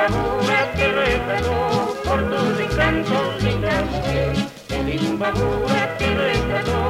bambura te reveló por te